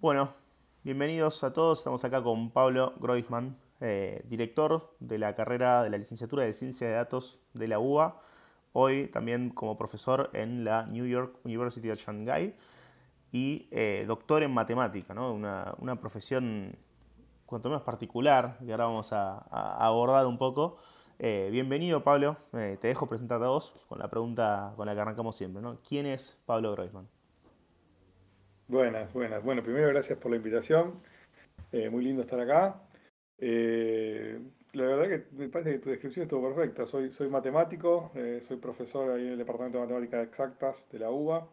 Bueno, bienvenidos a todos. Estamos acá con Pablo Groisman, eh, director de la carrera de la licenciatura de Ciencia de Datos de la UBA. Hoy también como profesor en la New York University of Shanghai y eh, doctor en matemática, ¿no? una, profesión cuanto menos particular que ahora vamos a, abordar un poco. Eh, bienvenido Pablo, te dejo presentar a vos con la pregunta con la que arrancamos siempre. ¿no? ¿Quién es Pablo Groisman? Buenas, buenas. Bueno, primero gracias por la invitación. Eh, muy lindo estar acá. Eh, la verdad que me parece que tu descripción estuvo perfecta. Soy, soy matemático, eh, soy profesor ahí en el Departamento de Matemáticas Exactas de la UBA.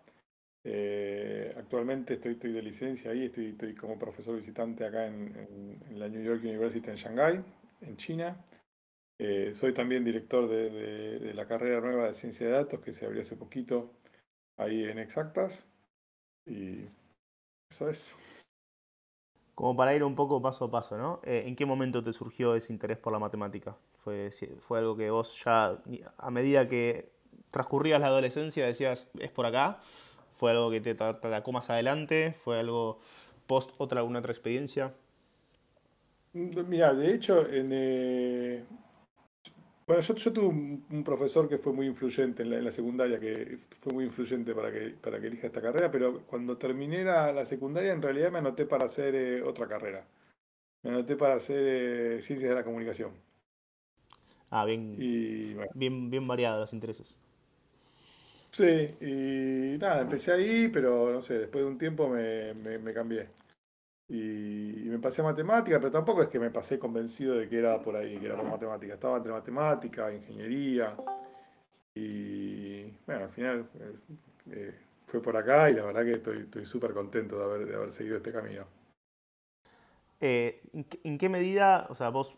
actualmente estoy, estoy de licencia ahí, estoy, estoy como profesor visitante acá en, la New York University en Shanghai, en China. soy también director de, de la carrera nueva de ciencia de datos que se abrió hace poquito ahí en Exactas. Y eso es. Como para ir un poco paso a paso, ¿no? Eh, ¿En qué momento te surgió ese interés por la matemática? ¿Fue, ¿Fue algo que vos ya, a medida que transcurrías la adolescencia, decías, es por acá? ¿Fue algo que te, atacó más adelante? ¿Fue algo post otra, alguna otra experiencia? Mira, de hecho, en, eh, bueno, yo, tuve un, profesor que fue muy influyente en la, secundaria, que fue muy influyente para que, para que elija esta carrera, pero cuando terminé la, secundaria en realidad me anoté para hacer eh, otra carrera. Me anoté para hacer eh, ciencias de la comunicación. Ah, bien, bien, bien variados los intereses. Sí, y nada, empecé ahí, pero no sé, después de un tiempo me, me cambié y, me pasé a matemática, pero tampoco es que me pasé convencido de que era por ahí, que era por matemática. Estaba entre matemática, ingeniería, y bueno, al final eh, eh, fue por acá y la verdad que estoy súper contento de haber, de haber seguido este camino. Eh, ¿en, qué, medida, o sea, vos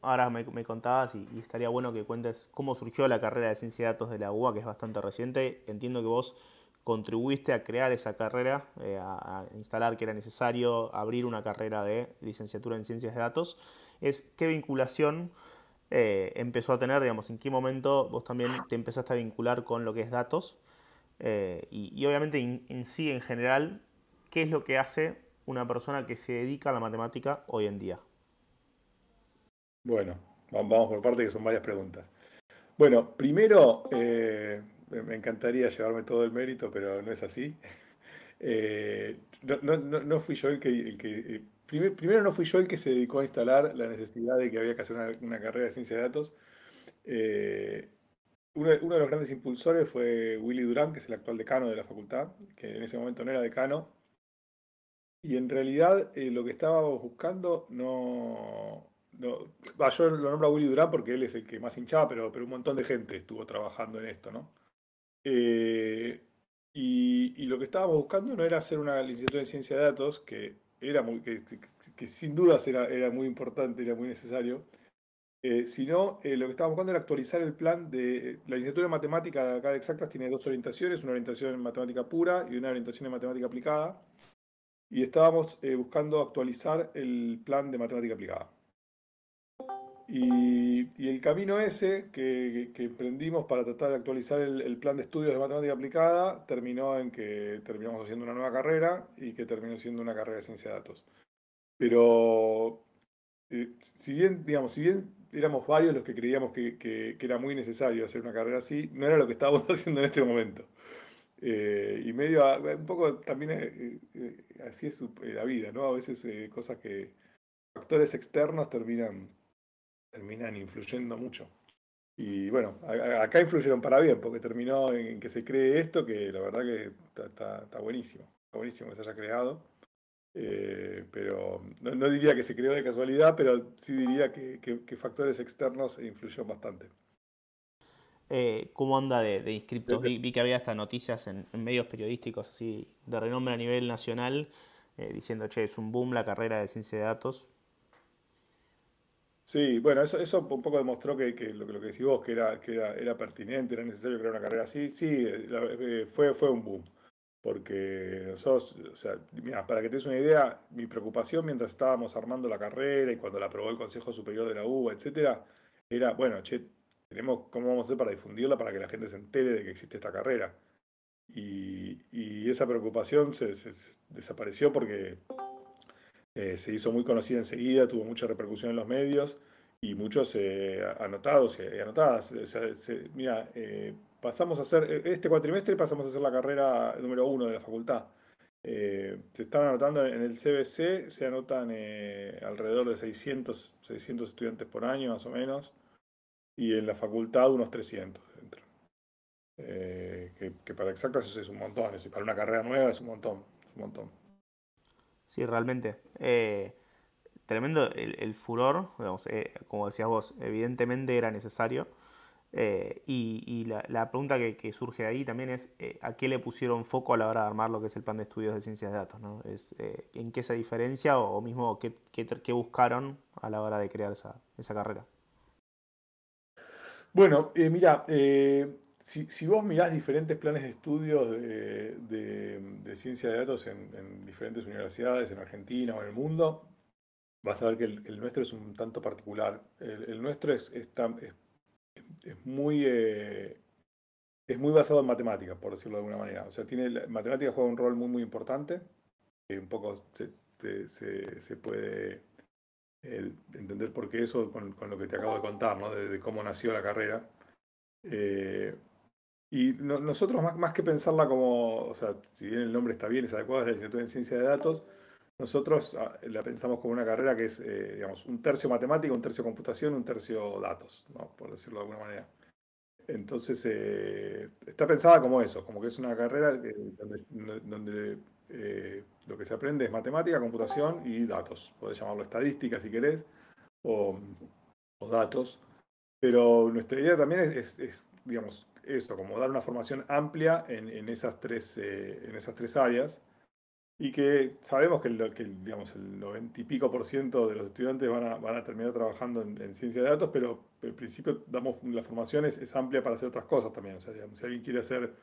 ahora me, contabas y, y, estaría bueno que cuentes cómo surgió la carrera de ciencia de datos de la UBA, que es bastante reciente? Entiendo que vos contribuiste a crear esa carrera, eh, a, instalar que era necesario abrir una carrera de licenciatura en ciencias de datos, es qué vinculación eh, empezó a tener, digamos, en qué momento vos también te empezaste a vincular con lo que es datos eh, y, obviamente en, sí, en general, qué es lo que hace una persona que se dedica a la matemática hoy en día. Bueno, vamos por parte que son varias preguntas. Bueno, primero, me encantaría llevarme todo el mérito, pero no es así. Eh, no, fui yo el que... Eh, primero, no fui yo el que se dedicó a instalar la necesidad de que había que hacer una, carrera de ciencia de datos. Eh, uno, de los grandes impulsores fue Willy Durán, que es el actual decano de la facultad, que en ese momento no era decano. Y en realidad lo que estábamos buscando no, yo lo nombro a Willy Durán porque él es el que más hinchaba, pero, pero un montón de gente estuvo trabajando en esto, ¿no? Eh, y, lo que estábamos buscando no era hacer una licenciatura en ciencia de datos, que, era muy, que, sin dudas era, era, muy importante, era muy necesario, eh, sino eh, lo que estábamos buscando era actualizar el plan de... La licenciatura en matemática acá de exactas tiene dos orientaciones, una orientación en matemática pura y una orientación en matemática aplicada, y estábamos buscando actualizar el plan de matemática aplicada. Y, el camino ese que, emprendimos para tratar de actualizar el, plan de estudios de matemática aplicada terminó en que terminamos haciendo una nueva carrera y que terminó siendo una carrera de ciencia de datos. Pero eh, si bien, digamos, si bien éramos varios los que creíamos que, era muy necesario hacer una carrera así, no era lo que estábamos haciendo en este momento. Eh, y medio, un poco también eh, así es la vida, ¿no? A veces cosas que, factores externos terminan terminan influyendo mucho. Y bueno, acá influyeron para bien, porque terminó en que se cree esto, que la verdad que está, buenísimo. Está buenísimo que se haya creado. Eh, pero no, diría que se creó de casualidad, pero sí diría que, factores externos influyeron bastante. Eh, ¿Cómo anda de, inscriptos? Vi, que había estas noticias en, medios periodísticos así de renombre a nivel nacional, eh, diciendo, che, es un boom la carrera de ciencia de datos. Sí, bueno, eso, eso un poco demostró que, lo, que decís vos, que, era, que era, pertinente, era necesario crear una carrera así. Sí, eh, fue, fue un boom. Porque nosotros, o sea, mira, para que te des una idea, mi preocupación mientras estábamos armando la carrera y cuando la aprobó el Consejo Superior de la UBA, etcétera, era, bueno, che, tenemos, ¿cómo vamos a hacer para difundirla para que la gente se entere de que existe esta carrera? y, esa preocupación se, desapareció porque eh, se hizo muy conocida enseguida, tuvo mucha repercusión en los medios y muchos eh, anotados y anotadas. mira, eh, pasamos a hacer, este cuatrimestre pasamos a hacer la carrera número uno de la facultad. se están anotando en el CBC, se anotan alrededor de 600, 600 estudiantes por año más o menos, y en la facultad unos 300 dentro. que, para exactas es un montón, y para una carrera nueva es un montón, es un montón. Sí, realmente. Eh, tremendo el, furor, eh, como decías vos, evidentemente era necesario. Eh, y, la, pregunta que, surge ahí también es a qué le pusieron foco a la hora de armar lo que es el plan de estudios de ciencias de datos, ¿no? Es, ¿En qué se diferencia o, mismo qué, qué, buscaron a la hora de crear esa, esa carrera? Bueno, mira, si, vos mirás diferentes planes de estudio de, ciencia de datos en, diferentes universidades, en Argentina o en el mundo, vas a ver que el, nuestro es un tanto particular. El, nuestro es, es, muy, eh, es muy basado en matemáticas, por decirlo de alguna manera. O sea, tiene, matemática juega un rol muy, muy importante, que un poco se, puede eh, entender por qué eso con, lo que te acabo de contar, ¿no? de, cómo nació la carrera. Eh, y nosotros, más, más, que pensarla como, o sea, si bien el nombre está bien, es adecuado, es la licenciatura en ciencia de datos, nosotros ah, la pensamos como una carrera que es, eh, digamos, un tercio matemática, un tercio computación, un tercio datos, ¿no? por decirlo de alguna manera. Entonces, eh, está pensada como eso, como que es una carrera donde, eh, lo que se aprende es matemática, computación y datos. Podés llamarlo estadística si querés, o, datos. Pero nuestra idea también es digamos, eso, como dar una formación amplia en, esas, tres, eh, en esas tres áreas y que sabemos que, el, que digamos, el 90 y pico por ciento de los estudiantes van a, van a terminar trabajando en, ciencia de datos, pero en principio damos, la formación es, amplia para hacer otras cosas también. O sea, si alguien quiere hacer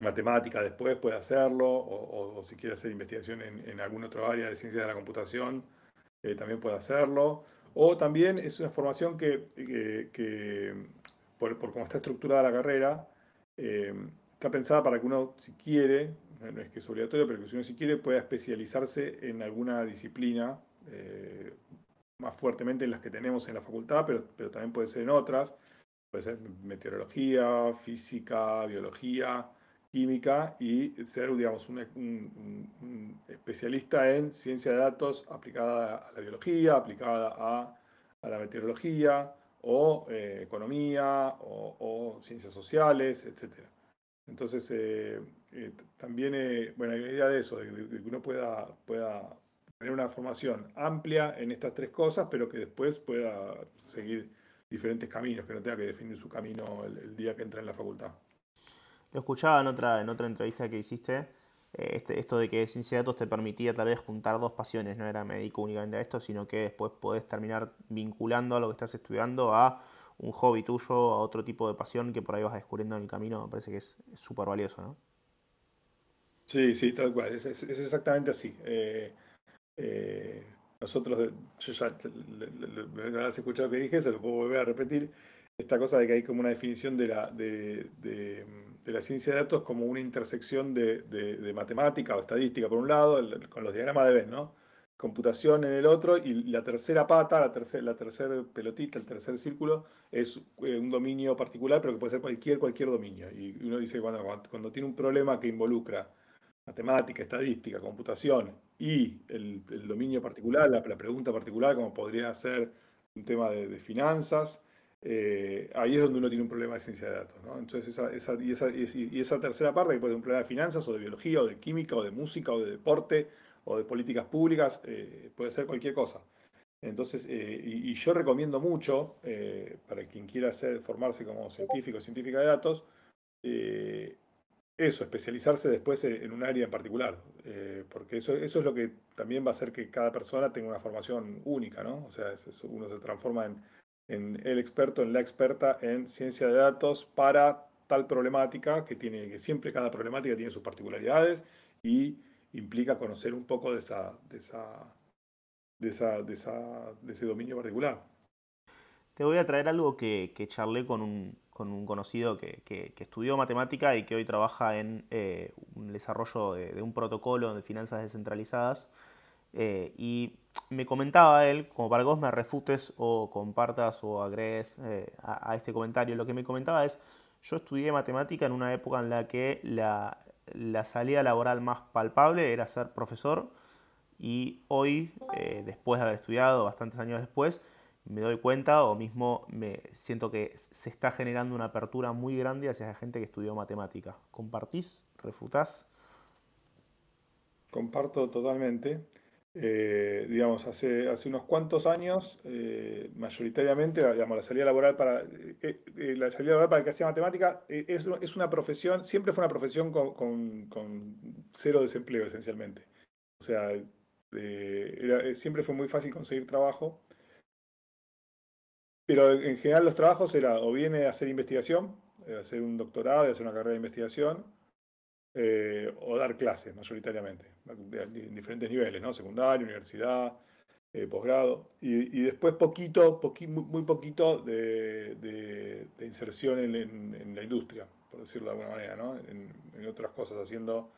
matemática después puede hacerlo, o, si quiere hacer investigación en, en alguna otra área de ciencia de la computación, eh, también puede hacerlo. O también es una formación que, que por, cómo está estructurada la carrera, eh, está pensada para que uno, si quiere, no es que es obligatorio, pero que si uno si quiere pueda especializarse en alguna disciplina, eh, más fuertemente en las que tenemos en la facultad, pero, pero también puede ser en otras, puede ser meteorología, física, biología, química y ser, digamos, un, especialista en ciencia de datos aplicada a la biología, aplicada a, a la meteorología, o eh, economía o, ciencias sociales, etc. Entonces, eh, eh, también, bueno, hay una idea de eso, de, que uno pueda, pueda tener una formación amplia en estas tres cosas, pero que después pueda seguir diferentes caminos, que no tenga que definir su camino el, día que entra en la facultad. Lo escuchaba en otra, en otra entrevista que hiciste, este, esto de que ciencia de datos te permitía tal vez juntar dos pasiones, no era médico únicamente a esto, sino que después podés terminar vinculando a lo que estás estudiando a un hobby tuyo, a otro tipo de pasión que por ahí vas descubriendo en el camino, me parece que es súper valioso, ¿no? Sí, sí, tal cual, es, exactamente así. Eh, eh, nosotros, yo ya me has escuchado que dije, se lo puedo volver a repetir, esta cosa de que hay como una definición de la, de, de, la ciencia de datos como una intersección de, matemática o estadística por un lado, con los diagramas de Venn, ¿no? Computación en el otro, y la tercera pata, la tercera la tercer pelotita, el tercer círculo, es eh, un dominio particular, pero que puede ser cualquier, cualquier dominio. Y uno dice, cuando, cuando tiene un problema que involucra matemática, estadística, computación y el, dominio particular, la, pregunta particular, como podría ser un tema de, de finanzas, eh, ahí es donde uno tiene un problema de ciencia de datos. ¿no? Entonces, esa, y, esa, tercera parte, que puede ser un problema de finanzas, o de biología, o de química, o de música, o de deporte, o de políticas públicas, eh, puede ser cualquier cosa. Entonces, eh, y, yo recomiendo mucho, para quien quiera formarse como científico o científica de datos, eso, especializarse después en un área en particular, porque eso, eso es lo que también va a hacer que cada persona tenga una formación única. O sea, uno se transforma en en el experto, en la experta en ciencia de datos para tal problemática que tiene que siempre cada problemática tiene sus particularidades y implica conocer un poco de esa de esa de esa de, ese dominio particular. Te voy a traer algo que, que charlé con un, con un conocido que, estudió matemática y que hoy trabaja en eh, un desarrollo de, un protocolo de finanzas descentralizadas. Eh, y me comentaba él, como para que vos me refutes o compartas o agregues eh, a, este comentario, lo que me comentaba es, yo estudié matemática en una época en la que la, la salida laboral más palpable era ser profesor y hoy, después de haber estudiado, bastantes años después, me doy cuenta o mismo me siento que se está generando una apertura muy grande hacia la gente que estudió matemática. ¿Compartís? ¿Refutás? Comparto totalmente. Eh, digamos, hace, hace unos cuantos años, eh, mayoritariamente, digamos, la salida laboral para eh, la salida laboral para el que hacía matemática es, es, una profesión, siempre fue una profesión con, con, cero desempleo esencialmente. O sea, siempre fue muy fácil conseguir trabajo pero en general los trabajos era o viene a hacer investigación, hacer un doctorado, hacer una carrera de investigación, eh, o dar clases mayoritariamente, en diferentes niveles, ¿no? Secundaria, universidad, eh, posgrado, y, después poquito, muy poquito de, inserción en, la industria, por decirlo de alguna manera, ¿no? en, otras cosas, haciendo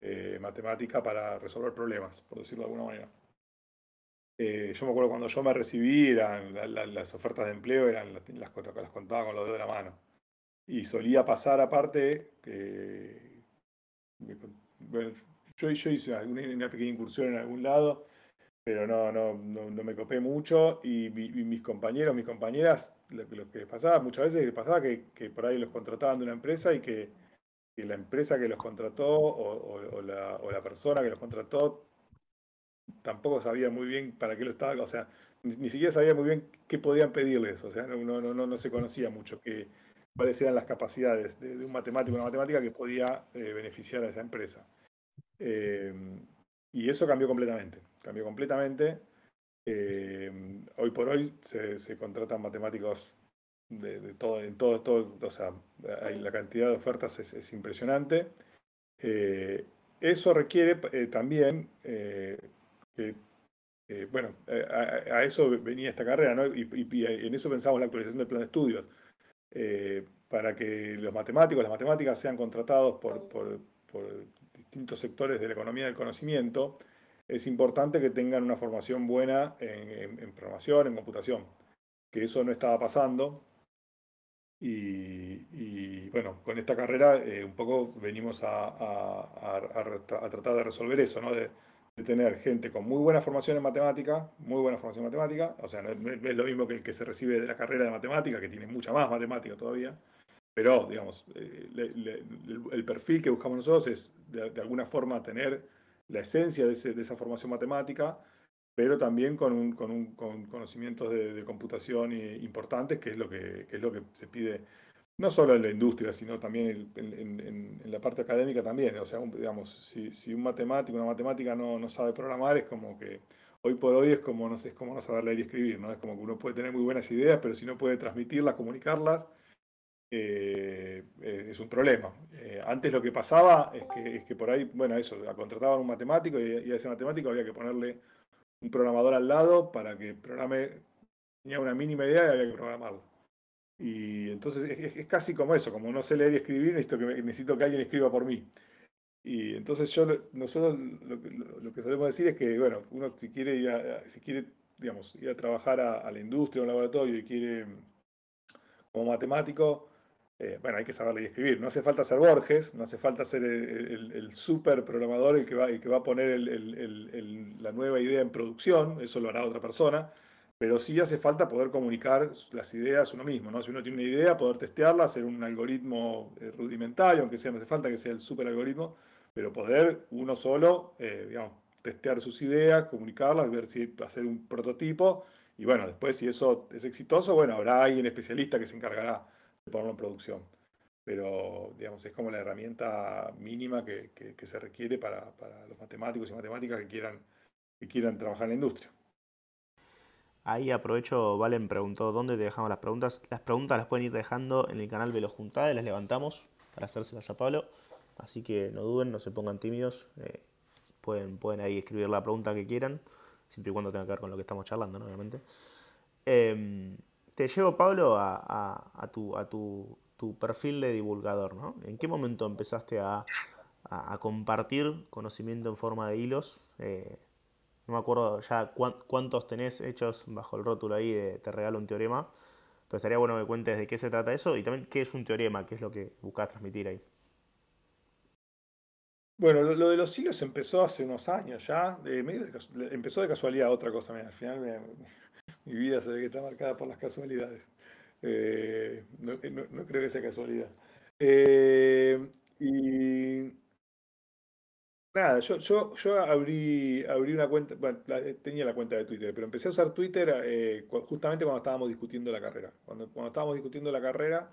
eh, matemática para resolver problemas, por decirlo de alguna manera. Eh, yo me acuerdo cuando yo me recibí, las ofertas de empleo eran las, las, contaba con los dedos de la mano. Y solía pasar aparte que, bueno, yo, hice una, pequeña incursión en algún lado, pero no, no, no, me copé mucho y, mis compañeros, mis compañeras, lo, que les pasaba, muchas veces les pasaba que, por ahí los contrataban de una empresa y que, la empresa que los contrató o, la, o la persona que los contrató tampoco sabía muy bien para qué lo estaba, o sea, ni, siquiera sabía muy bien qué podían pedirles, o sea, no, no, no, no se conocía mucho que, cuáles eran las capacidades de, un matemático, una matemática que podía eh, beneficiar a esa empresa. Eh, y eso cambió completamente, cambió completamente. Eh, hoy por hoy se, contratan matemáticos de, todo, en todo, todo, o sea, la cantidad de ofertas es, impresionante. eso requiere también eh, bueno, a, eso venía esta carrera, ¿no? Y, en eso pensamos la actualización del plan de estudios, eh, para que los matemáticos, las matemáticas sean contratados por, por, distintos sectores de la economía del conocimiento, es importante que tengan una formación buena en, programación, en computación, que eso no estaba pasando. Y, bueno, con esta carrera eh, un poco venimos a, a, tratar de resolver eso, ¿no? De, de tener gente con muy buena formación en matemática, muy buena formación en matemática, o sea, no es, lo mismo que el que se recibe de la carrera de matemática, que tiene mucha más matemática todavía, pero, digamos, eh, el, perfil que buscamos nosotros es de, alguna forma tener la esencia de, esa formación matemática, pero también con, un, con, conocimientos de, computación importantes, que es lo que, que es lo que se pide no solo en la industria, sino también en, la parte académica también. O sea, digamos, si, un matemático, una matemática no, no, sabe programar, es como que hoy por hoy es como, no sé, es como no saber leer y escribir, ¿no? Es como que uno puede tener muy buenas ideas, pero si no puede transmitirlas, comunicarlas, eh, eh, es un problema. Eh, antes lo que pasaba es que, es que por ahí, bueno, eso, contrataban un matemático y, y a ese matemático había que ponerle un programador al lado para que programe, tenía una mínima idea y había que programarlo. Y entonces es, casi como eso, como no sé leer y escribir, necesito que, necesito que alguien escriba por mí. Y entonces yo, nosotros lo, que solemos decir es que, bueno, uno si quiere ir a, si quiere, digamos, ir a trabajar a, la industria, a un laboratorio y quiere, como matemático, eh, bueno, hay que saber leer y escribir. No hace falta ser Borges, no hace falta ser el, el, super programador el que va, el que va a poner la nueva idea en producción, eso lo hará otra persona pero sí hace falta poder comunicar las ideas uno mismo, ¿no? Si uno tiene una idea, poder testearla, hacer un algoritmo eh, rudimentario, aunque sea, no hace falta que sea el super algoritmo, pero poder uno solo, eh, digamos, testear sus ideas, comunicarlas, ver si hacer un prototipo, y bueno, después si eso es exitoso, bueno, habrá alguien especialista que se encargará de ponerlo en producción. Pero, digamos, es como la herramienta mínima que, se requiere para, para, los matemáticos y matemáticas que quieran, que quieran trabajar en la industria. Ahí aprovecho, Valen preguntó dónde te dejamos las preguntas. Las preguntas las pueden ir dejando en el canal Velo Juntades, las levantamos para hacérselas a Pablo. Así que no duden, no se pongan tímidos. Eh, pueden, pueden ahí escribir la pregunta que quieran, siempre y cuando tenga que ver con lo que estamos charlando, obviamente. Em, te llevo, Pablo, a, tu, a tu, perfil de divulgador, ¿no? ¿En qué momento empezaste a, compartir conocimiento en forma de hilos? Eh, no me acuerdo ya cuántos tenés hechos bajo el rótulo ahí de Te regalo un teorema, pero estaría bueno que cuentes de qué se trata eso y también qué es un teorema, qué es lo que buscas transmitir ahí. Bueno, lo, de los hilos empezó hace unos años ya, empezó de casualidad otra cosa, al final mi vida se ve que está marcada por las casualidades. Eh, no, creo que sea casualidad. Eh, y nada, yo, yo, yo abrí, abrí una cuenta, bueno, tenía la cuenta de Twitter, pero empecé a usar Twitter eh, justamente cuando estábamos discutiendo la carrera. Cuando, cuando estábamos discutiendo la carrera,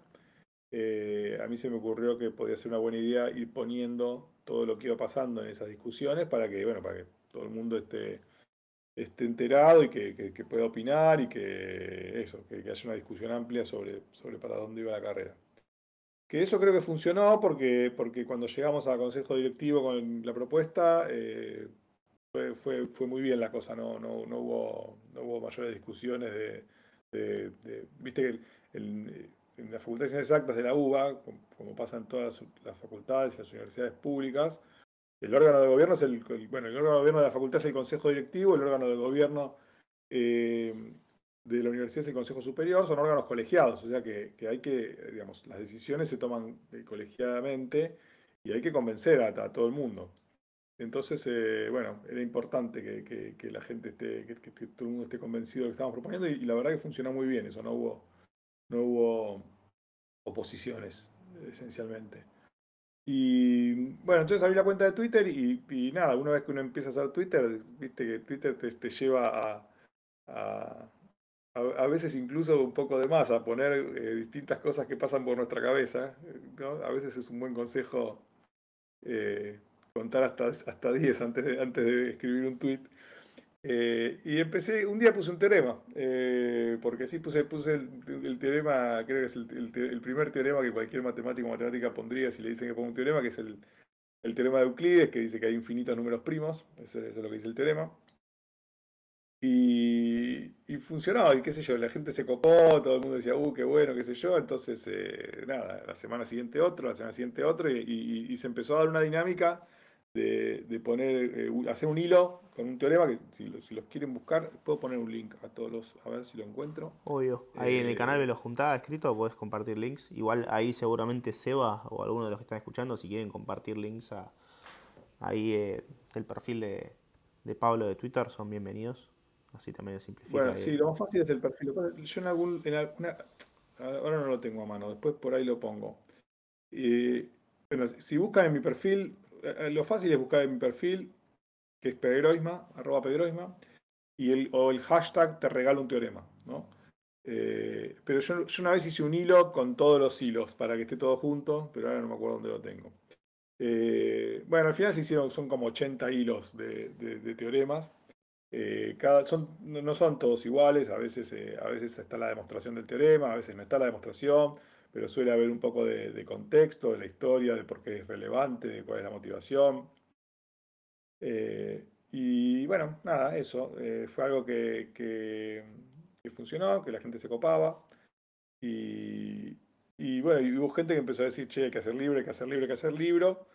a mí se me ocurrió que podía ser una buena idea ir poniendo todo lo que iba pasando en esas discusiones para que, bueno, para que todo el mundo esté, esté enterado y que, pueda opinar y que eso, que, haya una discusión amplia sobre, sobre para dónde iba la carrera. Que eso creo que funcionó porque, porque cuando llegamos al consejo directivo con la propuesta, eh, fue, fue, muy bien la cosa, no, no, no, hubo, no hubo mayores discusiones de, viste que el, en la Facultad de Ciencias Exactas de la UBA, como pasa en todas las facultades y las universidades públicas, el órgano de gobierno es el, bueno, el órgano de gobierno de la facultad es el consejo directivo, el órgano de gobierno eh, de la universidad es el consejo superior, son órganos colegiados, o sea que, hay que, digamos, las decisiones se toman eh, colegiadamente y hay que convencer a, todo el mundo. Entonces, eh, bueno, era importante que, la gente esté, que, todo el mundo esté convencido de lo que estamos proponiendo y la verdad que funcionó muy bien, eso no hubo no hubo oposiciones, esencialmente. Y bueno, entonces abrí la cuenta de Twitter y, nada, una vez que uno empieza a usar Twitter, viste que Twitter te, lleva a, veces incluso un poco de más, a poner eh, distintas cosas que pasan por nuestra cabeza. A veces es un buen consejo eh, contar hasta, hasta 10 antes de, antes de escribir un tweet. Eh, y empecé, un día puse un teorema, porque sí puse, puse el, teorema, creo que es el, primer teorema que cualquier matemático o matemática pondría si le dicen que ponga un teorema, que es el, teorema de Euclides, que dice que hay infinitos números primos, eso, es lo que dice el teorema. Y, y, funcionaba, y qué sé yo, la gente se copó, todo el mundo decía, uh, qué bueno, qué sé yo, entonces, eh, nada, la semana siguiente otro, la semana siguiente otro, y se empezó a dar una dinámica de, poner, eh, hacer un hilo con un teorema que si, los quieren buscar, puedo poner un link a todos los, a ver si lo encuentro. Obvio, ahí en el canal me eh, lo juntaba escrito, puedes compartir links. Igual ahí seguramente Seba o alguno de los que están escuchando, si quieren compartir links a ahí eh, el perfil de, Pablo de Twitter, son bienvenidos. Así también simplifica. Bueno, sí, lo más fácil es el perfil. Yo en algún, en alguna, ahora no lo tengo a mano, después por ahí lo pongo. bueno, si buscan en mi perfil, eh, lo fácil es buscar en mi perfil, que es pedroisma, arroba pedroisma, y el, o el hashtag te regalo un teorema, ¿no? Eh, pero yo, una vez hice un hilo con todos los hilos para que esté todo junto, pero ahora no me acuerdo dónde lo tengo. Eh, bueno, al final se hicieron, son como 80 hilos de, teoremas. Cada, son, no son todos iguales, a veces, a veces está la demostración del teorema, a veces no está la demostración pero suele haber un poco de, contexto, de la historia, de por qué es relevante, de cuál es la motivación. Eh, y bueno, nada, eso. Eh, fue algo que, funcionó, que la gente se copaba. Y, bueno, y hubo gente que empezó a decir, che, hay que hacer libro, hay que hacer libro, hay que hacer libro.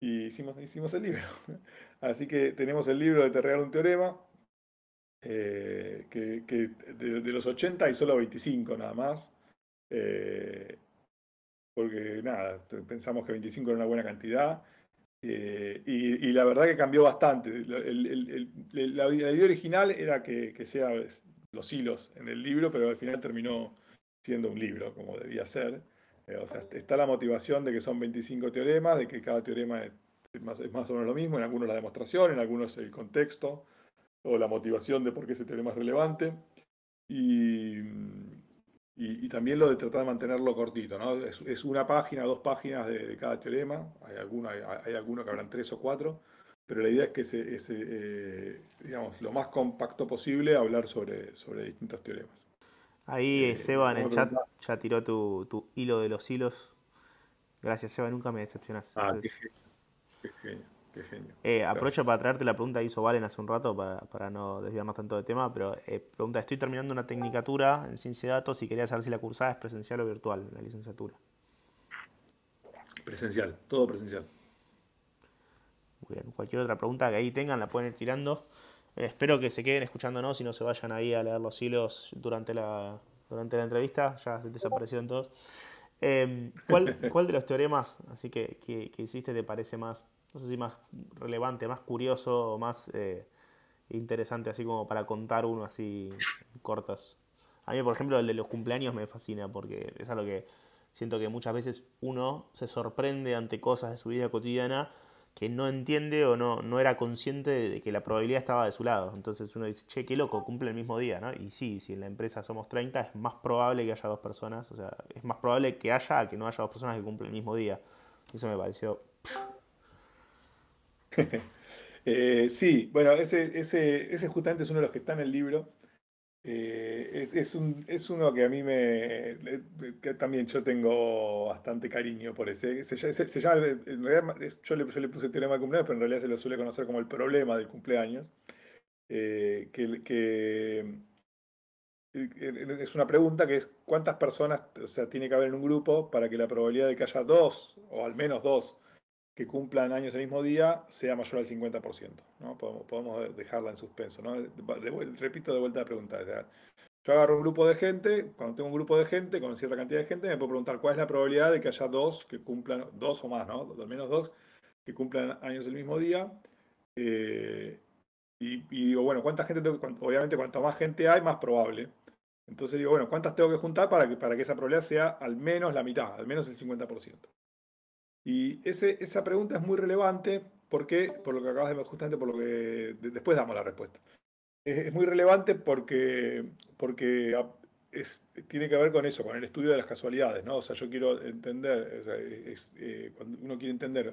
Y hicimos, hicimos el libro. Así que tenemos el libro de Te regalo un teorema, eh, que, de, los 80 hay solo 25 nada más. Eh, porque nada, pensamos que 25 era una buena cantidad. Eh, y, la verdad que cambió bastante. la, idea original era que, que sea los hilos en el libro, pero al final terminó siendo un libro, como debía ser. Eh, o sea, está la motivación de que son 25 teoremas, de que cada teorema es más, es más o menos lo mismo, en algunos la demostración, en algunos el contexto o la motivación de por qué ese teorema es relevante. Y, y, también lo de tratar de mantenerlo cortito, ¿no? Es, una página, dos páginas de, cada teorema, hay algunos hay, alguno que habrán tres o cuatro, pero la idea es que ese, eh, digamos, lo más compacto posible hablar sobre, sobre distintos teoremas. Ahí eh, Seba en el chat ya tiró tu, hilo de los hilos. Gracias Seba, nunca me decepcionas. Ah, qué, qué genio. Eh, aprovecho para traerte la pregunta que hizo Valen hace un rato para, no desviarnos tanto de tema, pero eh, pregunta, estoy terminando una tecnicatura en ciencia de datos y quería saber si la cursada es presencial o virtual, la licenciatura. Presencial, todo presencial. Muy bien, cualquier otra pregunta que ahí tengan la pueden ir tirando. Espero que se queden escuchándonos y no se vayan ahí a leer los hilos durante la, durante la entrevista, ya desaparecieron todos. Em, ¿cuál, ¿cuál, de los teoremas así que, que, hiciste te parece más, no sé si más relevante, más curioso o más eh, interesante, así como para contar uno así cortos? A mí, por ejemplo, el de los cumpleaños me fascina porque es algo que siento que muchas veces uno se sorprende ante cosas de su vida cotidiana que no entiende o no, no era consciente de que la probabilidad estaba de su lado. Entonces uno dice, che, qué loco, cumple el mismo día, ¿no? Y sí, si en la empresa somos 30, es más probable que haya dos personas, o sea, es más probable que haya que no haya dos personas que cumplen el mismo día. Eso me pareció... Eh, sí, bueno, ese, ese, ese justamente es uno de los que está en el libro. Eh, es, un, es, uno que a mí me. Que también yo tengo bastante cariño por ese. Se, llama. Yo, le, yo le puse el teorema de cumpleaños, pero en realidad se lo suele conocer como el problema del cumpleaños. Eh, que, que, es una pregunta que es: ¿cuántas personas o sea, tiene que haber en un grupo para que la probabilidad de que haya dos, o al menos dos, que cumplan años el mismo día sea mayor al 50%. ¿no? Podemos, dejarla en suspenso. ¿no? repito de vuelta la pregunta. yo agarro un grupo de gente, cuando tengo un grupo de gente, con cierta cantidad de gente, me puedo preguntar cuál es la probabilidad de que haya dos que cumplan, dos o más, ¿no? al menos dos, que cumplan años el mismo día. Eh, y, digo, bueno, ¿cuánta gente tengo? Obviamente, cuanto más gente hay, más probable. Entonces digo, bueno, ¿cuántas tengo que juntar para que, para que esa probabilidad sea al menos la mitad, al menos el 50%? Y ese, esa pregunta es muy relevante porque, por lo que acabas de justamente por lo que después damos la respuesta. Es, muy relevante porque, porque es, tiene que ver con eso, con el estudio de las casualidades, ¿no? O sea, yo quiero entender, eh, cuando uno quiere entender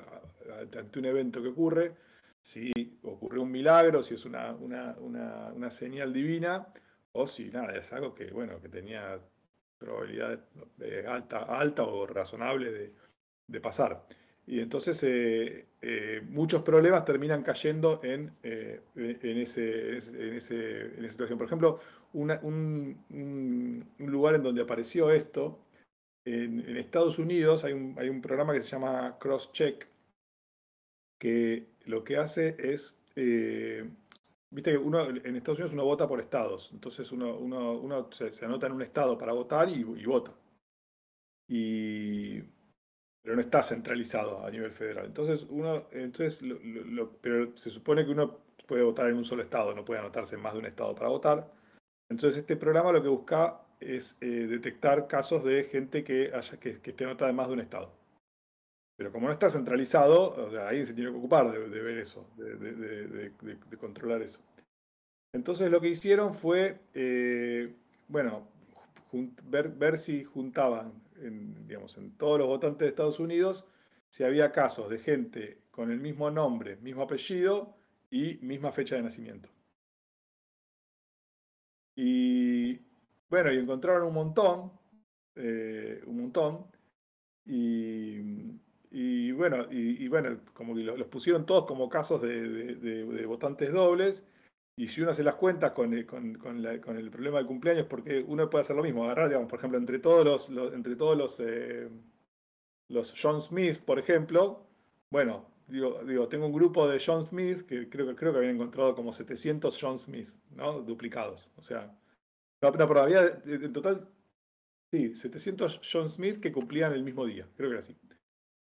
ante un evento que ocurre, si ocurrió un milagro, si es una, una, una, una señal divina, o si nada, es algo que, bueno, que tenía probabilidad alta, alta o razonable de, de pasar. Y entonces eh, eh, muchos problemas terminan cayendo en, eh, en, ese, en, ese, esa situación. Por ejemplo, un, lugar en donde apareció esto, en, Estados Unidos hay un, hay un, programa que se llama CrossCheck, que lo que hace es, viste que uno en Estados Unidos uno vota por estados, entonces uno, uno, se, anota en un estado para votar y, y vota. Y pero no está centralizado a nivel federal. Entonces, uno, entonces pero se supone que uno puede votar en un solo estado, no puede anotarse en más de un estado para votar. Entonces, este programa lo que busca es eh, detectar casos de gente que, haya, que, esté anotada en más de un estado. Pero como no está centralizado, o sea, alguien se tiene que ocupar de, ver eso, de, controlar eso. Entonces lo que hicieron fue, eh, bueno, ver, ver si juntaban en, digamos, en todos los votantes de Estados Unidos si había casos de gente con el mismo nombre, mismo apellido y misma fecha de nacimiento. Y bueno, y encontraron un montón, eh, un montón, y, bueno, y, bueno, como que los pusieron todos como casos de votantes dobles, y si uno hace las cuentas con, el, con, el problema del cumpleaños, porque uno puede hacer lo mismo, agarrar, digamos, por ejemplo, entre todos los, entre todos los, eh, los John Smith, por ejemplo, bueno, digo, digo, tengo un grupo de John Smith que creo, que creo que habían encontrado como 700 John Smith, ¿no? Duplicados. O sea, no, pero había en total, sí, 700 John Smith que cumplían el mismo día, creo que era así.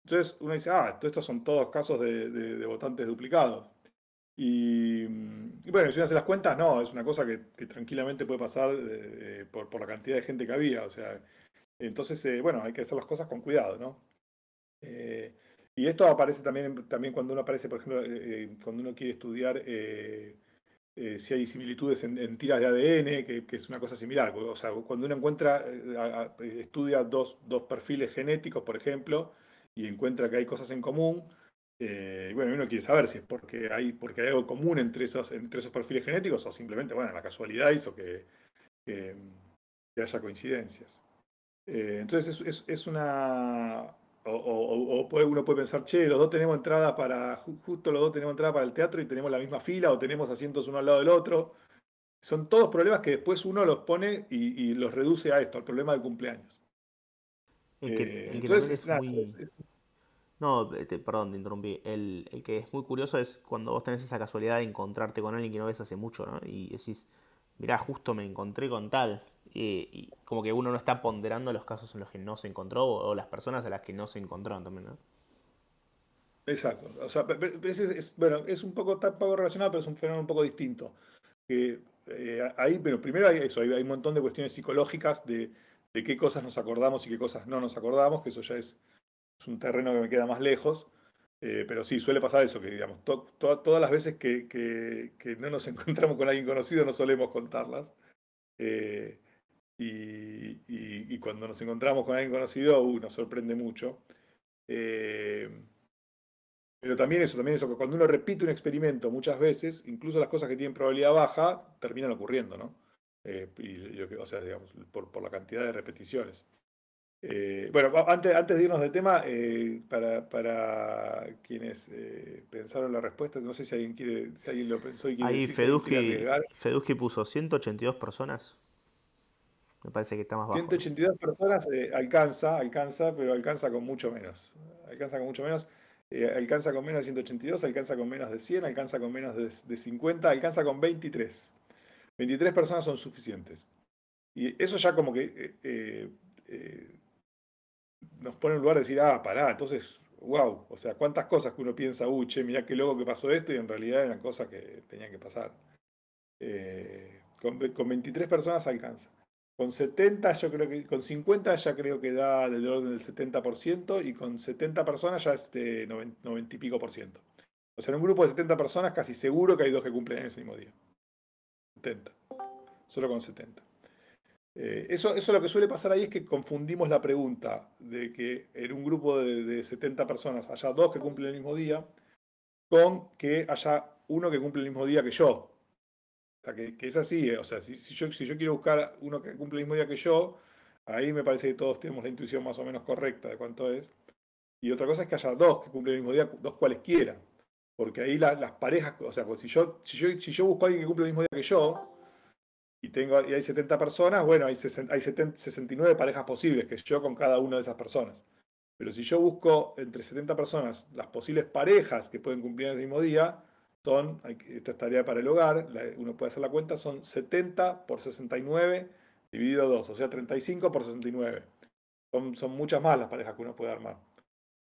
Entonces uno dice, ah, estos son todos casos de votantes duplicados. Y, bueno, si uno hace las cuentas, no, es una cosa que, tranquilamente puede pasar eh, por, la cantidad de gente que había. O sea, entonces, eh, bueno, hay que hacer las cosas con cuidado, ¿no? Eh, y esto aparece también, también cuando uno aparece, por ejemplo, cuando uno quiere estudiar si hay similitudes en, tiras de ADN, que, es una cosa similar. O sea, cuando uno encuentra, estudia dos, dos perfiles genéticos, por ejemplo, y encuentra que hay cosas en común, eh, bueno, uno quiere saber si es porque hay, porque hay algo común entre esos, entre esos perfiles genéticos o simplemente, bueno, la casualidad hizo que, que, haya coincidencias. Eh, entonces es, una, o, uno puede pensar, che, los dos tenemos entrada para, justo los dos tenemos entrada para el teatro y tenemos la misma fila o tenemos asientos uno al lado del otro. Son todos problemas que después uno los pone y, los reduce a esto, al problema del cumpleaños. El que, es muy... No, perdón, te interrumpí. El, el, que es muy curioso es cuando vos tenés esa casualidad de encontrarte con alguien que no ves hace mucho, ¿no? Y decís, mirá, justo me encontré con tal. Y, como que uno no está ponderando los casos en los que no se encontró o, las personas a las que no se encontraron también, ¿no? Exacto. O sea, es, bueno, es un poco, está poco relacionado, pero es un fenómeno un poco distinto. Eh, ahí, pero primero hay eso, hay, un montón de cuestiones psicológicas de, de, qué cosas nos acordamos y qué cosas no nos acordamos, que eso ya es, es un terreno que me queda más lejos. Eh, pero sí, suele pasar eso, que digamos, todas las veces que, que, no nos encontramos con alguien conocido no solemos contarlas. Eh, y, cuando nos encontramos con alguien conocido, uh, nos sorprende mucho. Eh, pero también eso, también eso, que cuando uno repite un experimento muchas veces, incluso las cosas que tienen probabilidad baja terminan ocurriendo, ¿no? y, o sea, digamos, por, por la cantidad de repeticiones. Eh, bueno, antes, antes de irnos del tema, eh, para, para, quienes eh, pensaron la respuesta, no sé si alguien quiere, si alguien lo pensó y quiere Ahí Feduski, puso 182 personas. Me parece que está más bajo. 182 personas alcanza, alcanza, pero alcanza con mucho menos. Alcanza con mucho menos. alcanza con menos de 182, alcanza con menos de 100, alcanza con menos de, de 50, alcanza con 23. 23 personas son suficientes. Y eso ya como que nos pone en lugar de decir, ah, pará, entonces, wow, o sea, cuántas cosas que uno piensa, uy, che, mirá qué loco que pasó esto, y en realidad eran cosas que tenían que pasar. Eh, con, 23 personas alcanza. Con 70, yo creo que, con 50 ya creo que da del orden del 70%, y con 70 personas ya es de 90, y pico por ciento. O sea, en un grupo de 70 personas casi seguro que hay dos que cumplen en ese mismo día. 70. Solo con 70. Eh, eso, eso lo que suele pasar ahí es que confundimos la pregunta de que en un grupo de, 70 personas haya dos que cumplen el mismo día con que haya uno que cumple el mismo día que yo. O sea, que, es así, eh, o sea, si, yo, si yo quiero buscar uno que cumple el mismo día que yo, ahí me parece que todos tenemos la intuición más o menos correcta de cuánto es. Y otra cosa es que haya dos que cumplen el mismo día, dos cualesquiera. Porque ahí las parejas, o sea, pues si yo, si, yo, si yo busco a alguien que cumple el mismo día que yo, y, tengo, y hay 70 personas, bueno, hay, 69 parejas posibles, que yo con cada una de esas personas. Pero si yo busco entre 70 personas las posibles parejas que pueden cumplir en el mismo día, son, esta es tarea para el hogar, uno puede hacer la cuenta, son 70 por 69 dividido 2, o sea, 35 por 69. Son, son muchas más las parejas que uno puede armar.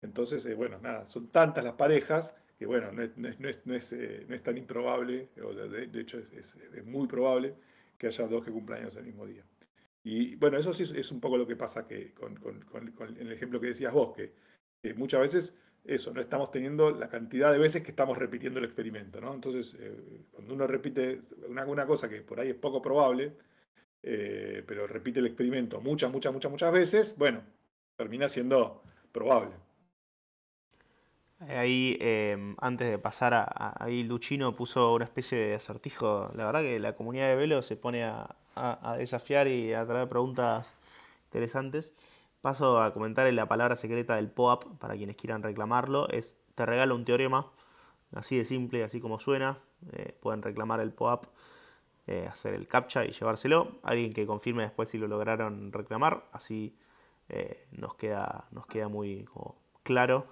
Entonces, eh, bueno, nada, son tantas las parejas que, bueno, no es, no es, eh, tan improbable, de hecho es, muy probable que haya dos que cumplan años el mismo día. Y bueno, eso sí es un poco lo que pasa que con, el ejemplo que decías vos, que, muchas veces eso, no estamos teniendo la cantidad de veces que estamos repitiendo el experimento. ¿no? Entonces, eh, cuando uno repite una, una, cosa que por ahí es poco probable, eh, pero repite el experimento muchas, muchas, muchas, muchas veces, bueno, termina siendo probable. Ahí, em, antes de pasar a, ahí Luchino puso una especie de acertijo. La verdad que la comunidad de Velo se pone a, desafiar y a traer preguntas interesantes. Paso a comentar en la palabra secreta del POAP para quienes quieran reclamarlo. Es te regalo un teorema, así de simple, así como suena. Eh, pueden reclamar el POAP, eh, hacer el captcha y llevárselo. Alguien que confirme después si lo lograron reclamar, así eh, nos, queda, nos queda muy claro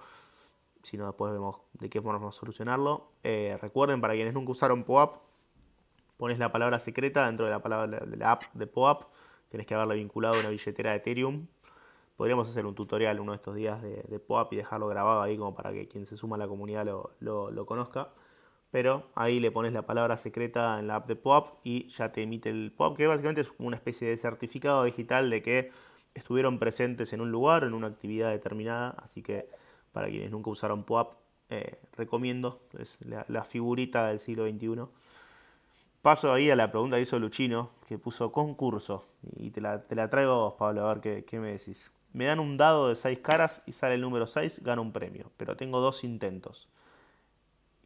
si no después vemos de qué a solucionarlo. Eh, recuerden, para quienes nunca usaron POAP, pones la palabra secreta dentro de la palabra de la app de POAP. Tienes que haberla vinculado a una billetera de Ethereum. Podríamos hacer un tutorial uno de estos días de, POAP y dejarlo grabado ahí como para que quien se suma a la comunidad lo, conozca. Pero ahí le pones la palabra secreta en la app de POAP y ya te emite el POAP, que básicamente es una especie de certificado digital de que estuvieron presentes en un lugar, en una actividad determinada. Así que para quienes nunca usaron POAP, eh, recomiendo, es la, figurita del siglo XXI. Paso ahí a la pregunta que hizo Luchino, que puso concurso, y te la, traigo a vos, Pablo, a ver qué, me decís. Me dan un dado de 6 caras y sale el número 6, gano un premio, pero tengo dos intentos.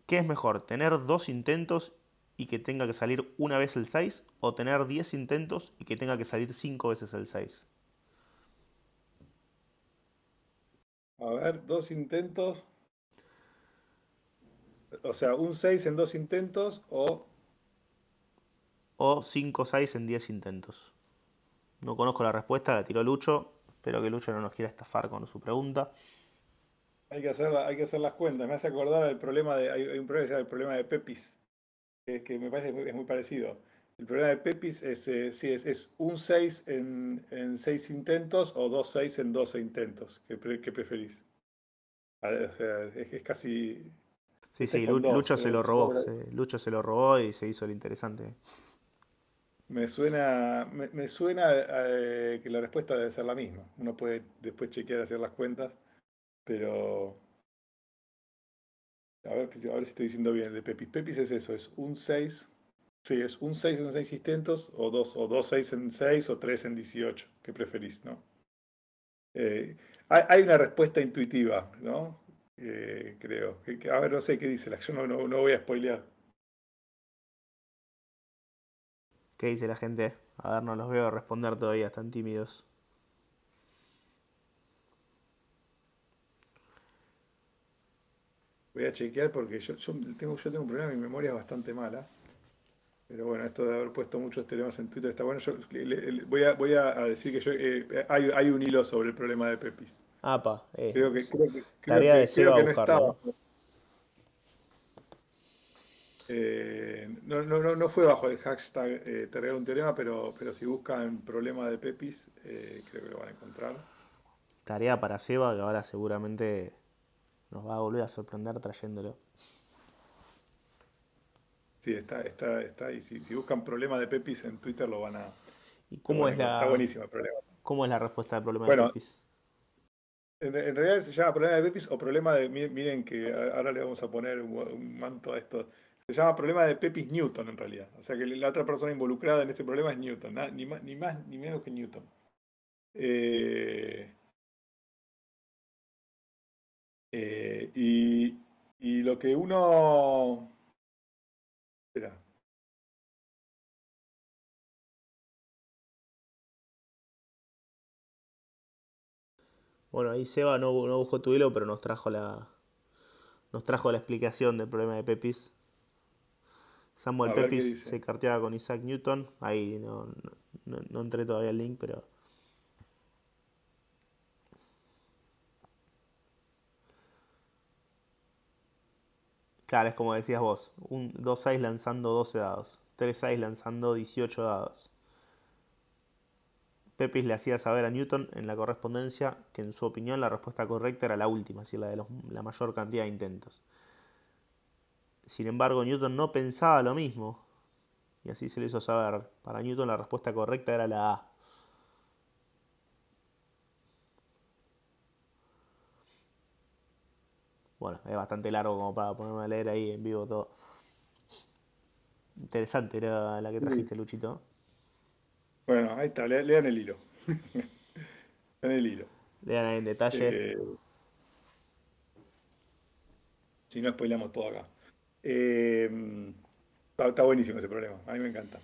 ¿Qué es mejor, tener dos intentos y que tenga que salir una vez el 6 o tener 10 intentos y que tenga que salir 5 veces el 6? A ver, dos intentos. O sea, un 6 en dos intentos o... O 5-6 en 10 intentos. No conozco la respuesta, la tiró Lucho. Espero que Lucho no nos quiera estafar con su pregunta. Hay que hacer, hay que hacer las cuentas. Me hace acordar el problema de. Hay, un problema que se llama el problema de Pepis, que, que me parece que es muy parecido. El problema de Pepis es, eh, es, es, un 6 en, en 6 intentos o dos 6 en 12 intentos. ¿Qué, qué preferís? O sea, es, es casi. Sí, sí, Lucho se lo robó. Se, Lucho se lo robó y se hizo lo interesante. Me suena, me, me suena eh, que la respuesta debe ser la misma. Uno puede después chequear, hacer las cuentas, pero a ver, a ver si estoy diciendo bien el de Pepis. Pepis es eso, es un 6 Sí, es un 6 en 6 intentos, o dos, o dos 6 en 6, o 3 en 18. ¿Qué preferís, no? Eh, hay, hay, una respuesta intuitiva, ¿no? Eh, creo. Que, a ver, no sé qué dice la. Yo no, no, no voy a spoilear. ¿Qué dice la gente? A ver, no los veo responder todavía, están tímidos. Voy a chequear porque yo, yo, tengo, yo tengo un problema, mi memoria es bastante mala. Pero bueno, esto de haber puesto muchos temas en Twitter está bueno. Yo voy, a, voy a decir que yo, eh, hay, hay, un hilo sobre el problema de Pepis. Apa, eh, creo que, creo que, tarea creo de Seba buscarlo. No, eh, no, no, no, fue bajo el hashtag eh, Te regalo un teorema, pero, pero si buscan problema de Pepis, creo que lo van a encontrar. Tarea para Seba, que ahora seguramente nos va a volver a sorprender trayéndolo. Sí, está, está, está. Y si, si buscan problema de Pepis en Twitter lo van a. ¿Y cómo es la. Está buenísimo el problema. ¿Cómo es la respuesta al problema de Pepis? En, en, realidad se llama problema de Pepis o problema de. Miren que ahora le vamos a poner un, manto a esto. Se llama problema de Pepis Newton en realidad. O sea que la otra persona involucrada en este problema es Newton. ni, más, ni más ni menos que Newton. Eh, eh, y, y lo que uno Bueno, ahí Seba no, no buscó tu hilo, pero nos trajo la nos trajo la explicación del problema de Pepis. Samuel Pepis se carteaba con Isaac Newton. Ahí no, no, no entré todavía el link, pero Es como decías vos, un 2-6 lanzando 12 dados, 3-6 lanzando 18 dados. Pepis le hacía saber a Newton en la correspondencia que en su opinión la respuesta correcta era la última, es decir, la de la mayor cantidad de intentos. Sin embargo, Newton no pensaba lo mismo, y así se lo hizo saber. Para Newton la respuesta correcta era la A. Bueno, es bastante largo como para ponerme a leer ahí en vivo todo. Interesante era la que trajiste, Luchito. Bueno, ahí está, lean el hilo. lean el hilo. Lean ahí en detalle. Eh, si no, spoilamos todo acá. Eh, está, buenísimo ese problema, a mí me encanta.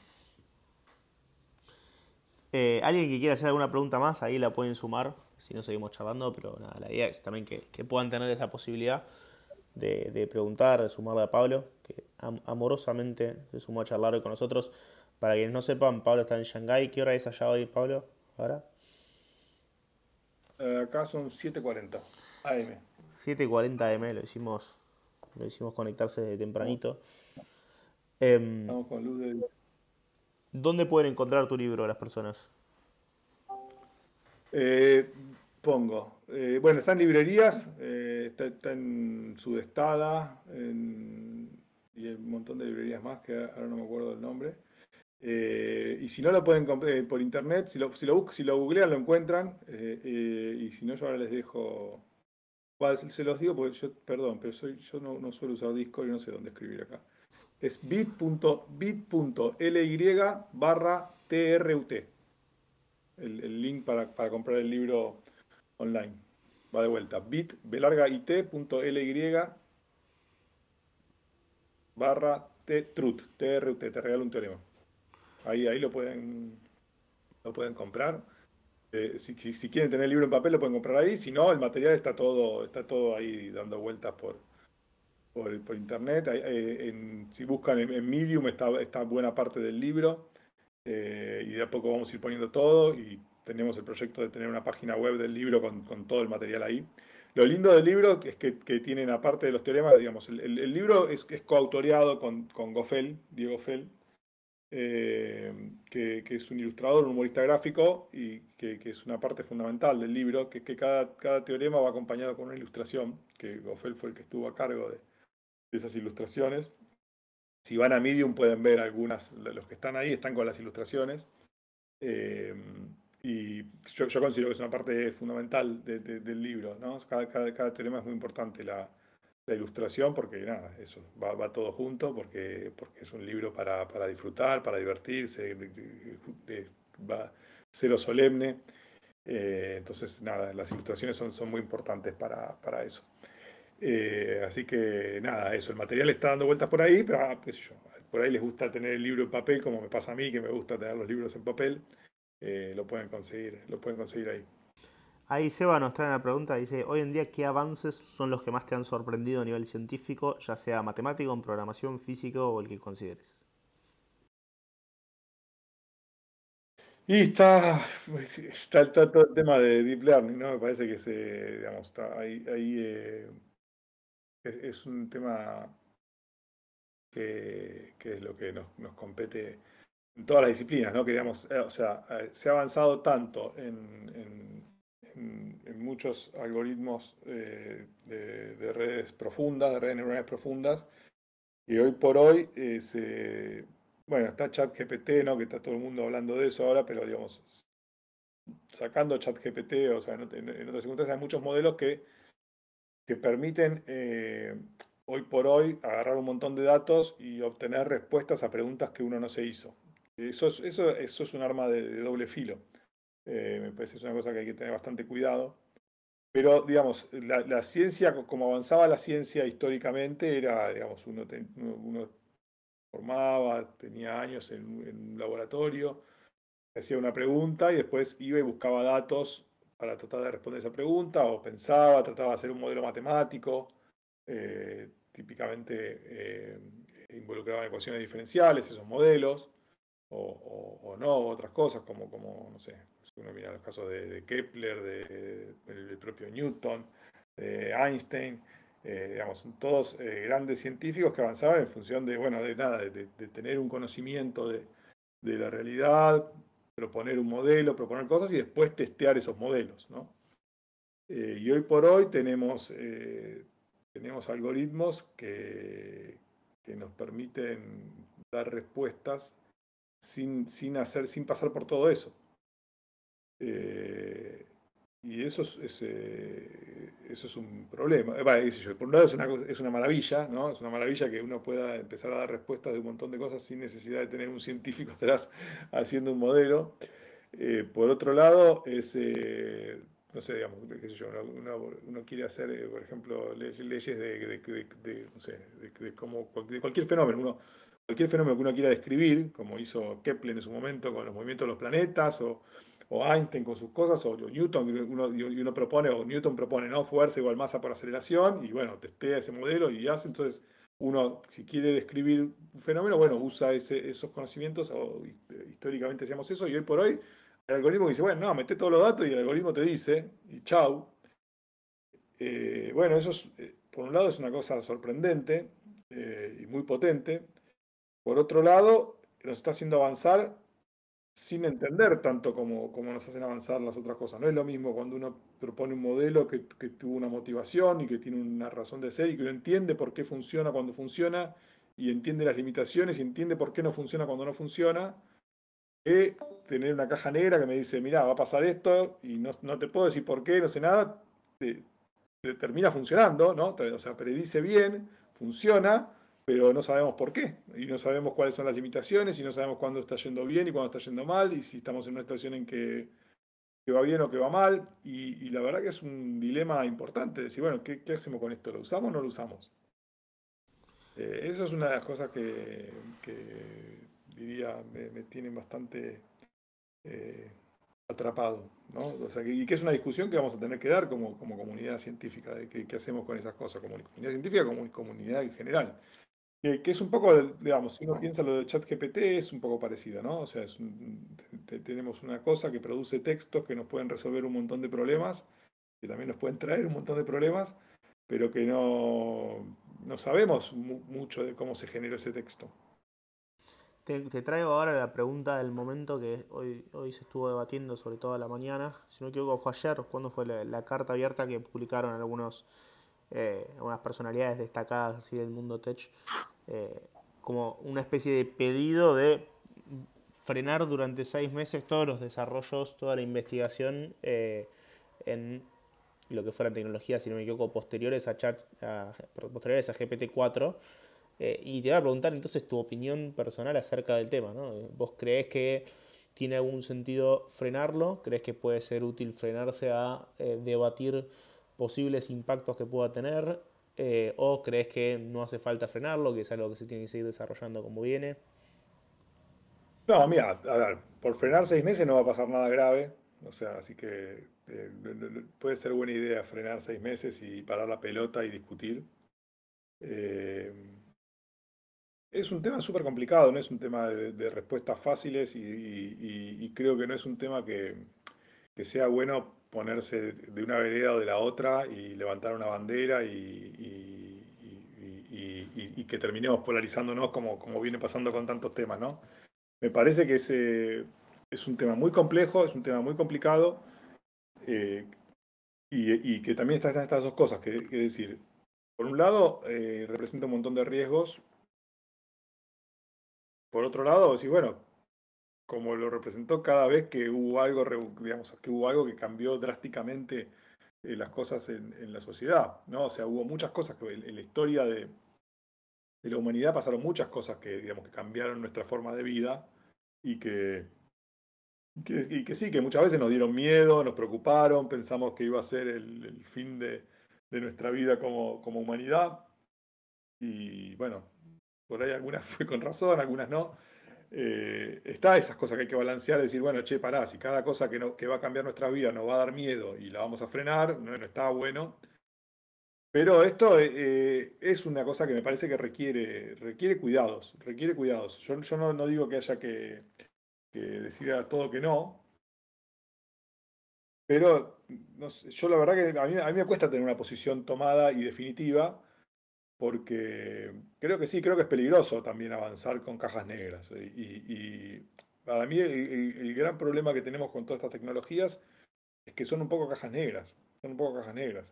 Eh, ¿Alguien que quiera hacer alguna pregunta más? Ahí la pueden sumar si no seguimos charlando, pero nada, la idea es también que, puedan tener esa posibilidad de, preguntar, de sumarle a Pablo, que amorosamente se sumó a charlar hoy con nosotros. Para quienes no sepan, Pablo está en Shanghái. ¿Qué hora es allá hoy, Pablo? ¿Ahora? Eh, acá son 7.40 AM. 7.40 AM, lo hicimos, lo hicimos conectarse de tempranito. Em, Estamos con luz de... ¿Dónde pueden encontrar tu libro las personas? Eh, pongo. Eh, bueno, está en librerías, eh, está, en Sudestada en, y un montón de librerías más que ahora no me acuerdo del nombre. y si no lo pueden comprar por internet, si lo, si si lo googlean lo encuentran. y si no, yo ahora les dejo. se los digo porque yo, perdón, pero soy, yo no, suelo usar Discord y no sé dónde escribir acá. Es bit.ly barra TRUT el, link para, comprar el libro online. Va de vuelta. bit, it.ly barra trut, trut, te regalo un teorema. Ahí, ahí lo pueden, lo pueden comprar. Eh, si, quieren tener el libro en papel lo pueden comprar ahí, si no, el material está todo, está todo ahí dando vueltas por, por, internet. Eh, si buscan en, Medium está, está, buena parte del libro eh, y de a poco vamos a ir poniendo todo y tenemos el proyecto de tener una página web del libro con, todo el material ahí. Lo lindo del libro es que, tienen, aparte de los teoremas, digamos, el, libro es, es coautoreado con, con Gofel, Diego Fell, eh, que, es un ilustrador, un humorista gráfico y que, es una parte fundamental del libro, que, que cada, cada, teorema va acompañado con una ilustración, que Goffel fue el que estuvo a cargo de, esas ilustraciones. Si van a Medium pueden ver algunas, los que están ahí están con las ilustraciones. Eh, y yo, considero que es una parte fundamental del libro. ¿no? Cada, cada, cada, teorema es muy importante. La, la ilustración, porque nada, eso va, todo junto, porque, porque es un libro para, disfrutar, para divertirse, va cero solemne. Eh, entonces, nada, las ilustraciones son, son muy importantes para, eso. Eh, así que nada, eso, el material está dando vueltas por ahí, pero ah, por ahí les gusta tener el libro en papel, como me pasa a mí, que me gusta tener los libros en papel, eh, lo pueden conseguir, lo pueden conseguir ahí. Ahí Seba nos trae una pregunta, dice, hoy en día, ¿qué avances son los que más te han sorprendido a nivel científico, ya sea matemático, en programación, físico o el que consideres? Y está, está, todo el tema de Deep Learning, ¿no? Me parece que se, digamos, está ahí, eh, es, un tema que, es lo que nos, compete en todas las disciplinas, ¿no? Que eh, o sea, eh, se ha avanzado tanto en en, muchos algoritmos eh, de, redes profundas, de redes neuronales profundas, y hoy por hoy eh, bueno, está ChatGPT, ¿no? que está todo el mundo hablando de eso ahora, pero digamos, sacando ChatGPT, o sea, en, otras circunstancias hay muchos modelos que, que permiten eh, hoy por hoy agarrar un montón de datos y obtener respuestas a preguntas que uno no se hizo. Eso es, eso, eso es un arma de doble filo. Eh, me parece que es una cosa que hay que tener bastante cuidado. Pero, digamos, la, ciencia, como avanzaba la ciencia históricamente, era, digamos, uno, uno formaba, tenía años en, un laboratorio, hacía una pregunta y después iba y buscaba datos para tratar de responder esa pregunta, o pensaba, trataba de hacer un modelo matemático, eh, típicamente eh, involucraban ecuaciones diferenciales, esos modelos, o, o, no, otras cosas como, como, no sé, uno mira los casos de, Kepler, de, del propio Newton, de Einstein, eh, digamos, todos eh, grandes científicos que avanzaban en función de, bueno, de nada, de, tener un conocimiento de, la realidad, proponer un modelo, proponer cosas y después testear esos modelos, ¿no? Eh, y hoy por hoy tenemos, tenemos algoritmos que, que, nos permiten dar respuestas sin, sin, hacer, sin pasar por todo eso. Eh, y eso es, eh, eso es un problema. por un lado es una, es una maravilla, ¿no? Es una maravilla que uno pueda empezar a dar respuestas de un montón de cosas sin necesidad de tener un científico atrás haciendo un modelo. Eh, por otro lado, es, no sé, digamos, qué sé yo, uno, quiere hacer, por ejemplo, leyes de, de, no sé, de, como, de cualquier fenómeno. Uno, cualquier fenómeno que uno quiera describir, como hizo Kepler en su momento con los movimientos de los planetas, o o Einstein con sus cosas, o Newton, uno, uno propone, o Newton propone, ¿no? Fuerza igual masa por aceleración, y bueno, testea ese modelo y hace, entonces uno, si quiere describir un fenómeno, bueno, usa ese, esos conocimientos, o históricamente hacemos eso, y hoy por hoy el algoritmo dice, bueno, no, mete todos los datos y el algoritmo te dice, y chau. Eh, bueno, eso es, eh, por un lado es una cosa sorprendente eh, y muy potente. Por otro lado, nos está haciendo avanzar sin entender tanto como, como, nos hacen avanzar las otras cosas. No es lo mismo cuando uno propone un modelo que, tuvo una motivación y que tiene una razón de ser y que uno entiende por qué funciona cuando funciona y entiende las limitaciones y entiende por qué no funciona cuando no funciona, que tener una caja negra que me dice, mira, va a pasar esto y no, te puedo decir por qué, no sé nada, te, termina funcionando, ¿no? O sea, predice bien, funciona, pero no sabemos por qué, y no sabemos cuáles son las limitaciones, y no sabemos cuándo está yendo bien y cuándo está yendo mal, y si estamos en una situación en que, va bien o que va mal, y, la verdad que es un dilema importante, decir, bueno, ¿qué, hacemos con esto? ¿Lo usamos o no lo usamos? Eh, eso es una de las cosas que, diría me, tienen bastante, eh, atrapado. ¿no? O sea, y que es una discusión que vamos a tener que dar como, como comunidad científica, de qué, hacemos con esas cosas, como comunidad científica, como comunidad en general. Que, es un poco, digamos, si uno piensa lo de ChatGPT, es un poco parecido, ¿no? O sea, tenemos una cosa que produce textos que nos pueden resolver un montón de problemas, que también nos pueden traer un montón de problemas, pero que no, no sabemos mucho de cómo se generó ese texto. Te, traigo ahora la pregunta del momento que hoy, hoy se estuvo debatiendo, sobre todo a la mañana. Si no me equivoco, fue ayer, cuando fue la, carta abierta que publicaron algunos, eh, algunas personalidades destacadas así del mundo tech, eh, como una especie de pedido de frenar durante seis meses todos los desarrollos, toda la investigación eh, en lo que fueran tecnologías, si no me equivoco, posteriores a, chat, posteriores a GPT-4. Eh, y te voy a preguntar entonces tu opinión personal acerca del tema. ¿no? ¿Vos crees que tiene algún sentido frenarlo? ¿Crees que puede ser útil frenarse a debatir posibles impactos que pueda tener? Eh, ¿O crees que no hace falta frenarlo, que es algo que se tiene que seguir desarrollando como viene? No, mira, a ver, por frenar seis meses no va a pasar nada grave. O sea, así que eh, puede ser buena idea frenar seis meses y parar la pelota y discutir. Eh, es un tema súper complicado, no es un tema de, respuestas fáciles y, creo que no es un tema que, que sea bueno ponerse de una vereda o de la otra y levantar una bandera y, que terminemos polarizándonos como, como viene pasando con tantos temas, ¿no? Me parece que ese es un tema muy complejo, es un tema muy complicado eh, y, que también están estas dos cosas, que, que decir, por un lado, eh, representa un montón de riesgos. Por otro lado, sí, bueno, como lo representó cada vez que hubo algo, digamos, que hubo algo que cambió drásticamente eh, las cosas en, la sociedad, ¿no? O sea, hubo muchas cosas que en, la historia de, la humanidad pasaron muchas cosas que, digamos, que cambiaron nuestra forma de vida y que, y que sí, que muchas veces nos dieron miedo, nos preocuparon, pensamos que iba a ser el, fin de, nuestra vida como, como humanidad. Y bueno, por ahí algunas fue con razón, algunas no eh, está esas cosas que hay que balancear, decir, bueno, che, pará, si cada cosa que, no, que va a cambiar nuestra vida nos va a dar miedo y la vamos a frenar, no, está bueno. Pero esto eh, es una cosa que me parece que requiere, requiere cuidados, requiere cuidados. Yo, yo no, no, digo que haya que, que decir a todo que no, pero no yo la verdad que a mí, a mí me cuesta tener una posición tomada y definitiva porque creo que sí, creo que es peligroso también avanzar con cajas negras. Y, para mí el, gran problema que tenemos con todas estas tecnologías es que son un poco cajas negras, son un poco cajas negras.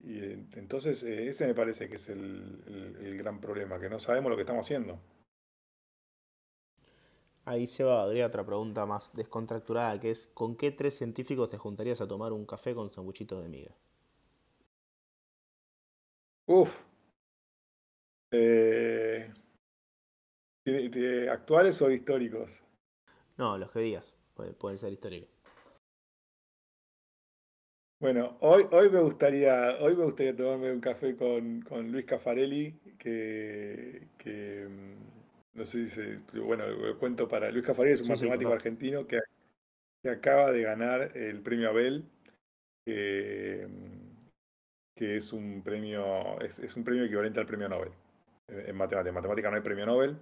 Y entonces eh, ese me parece que es el, gran problema, que no sabemos lo que estamos haciendo. Ahí se va, habría otra pregunta más descontracturada, que es ¿con qué tres científicos te juntarías a tomar un café con sanguchitos de miga? Uf, eh, ¿Actuales o históricos? No, los que digas. pueden ser históricos. Bueno, hoy, hoy me gustaría, hoy me gustaría tomarme un café con, con Luis Cafarelli, que, que mm, no sé si bueno, lo cuento para Luis Cafarelli es un matemático argentino que, que, acaba de ganar el premio Abel, que, mm, que es un premio, es, es un premio equivalente al premio Nobel en matemática. En matemática no hay premio Nobel,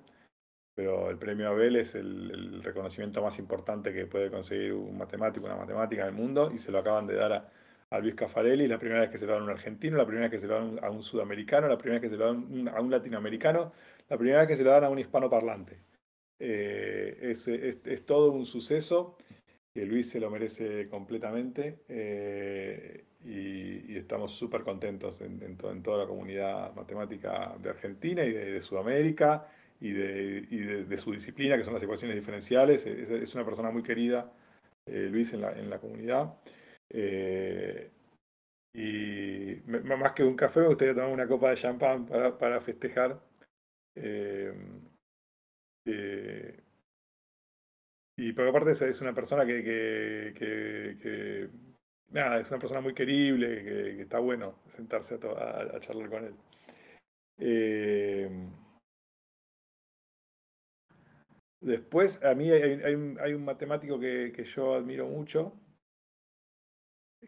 pero el premio Abel es el, reconocimiento más importante que puede conseguir un matemático, una matemática en el mundo, y se lo acaban de dar a, Luis Cafarelli, la primera vez que se lo dan a un argentino, la primera vez que se lo dan a un sudamericano, la primera vez que se lo dan a un latinoamericano, la primera vez que se lo dan a un hispanoparlante. Eh, es, es, todo un suceso que Luis se lo merece completamente. Eh, y, estamos súper contentos en, toda la comunidad matemática de Argentina y de, Sudamérica y, de, su disciplina, que son las ecuaciones diferenciales. Es, una persona muy querida, eh, Luis, en la, comunidad. Eh, y más que un café, me gustaría tomar una copa de champán para, festejar. Eh, y por aparte es, una persona que nada, es una persona muy querible, que, está bueno sentarse a, charlar con él. Eh, Después, a mí hay, un, matemático que, yo admiro mucho,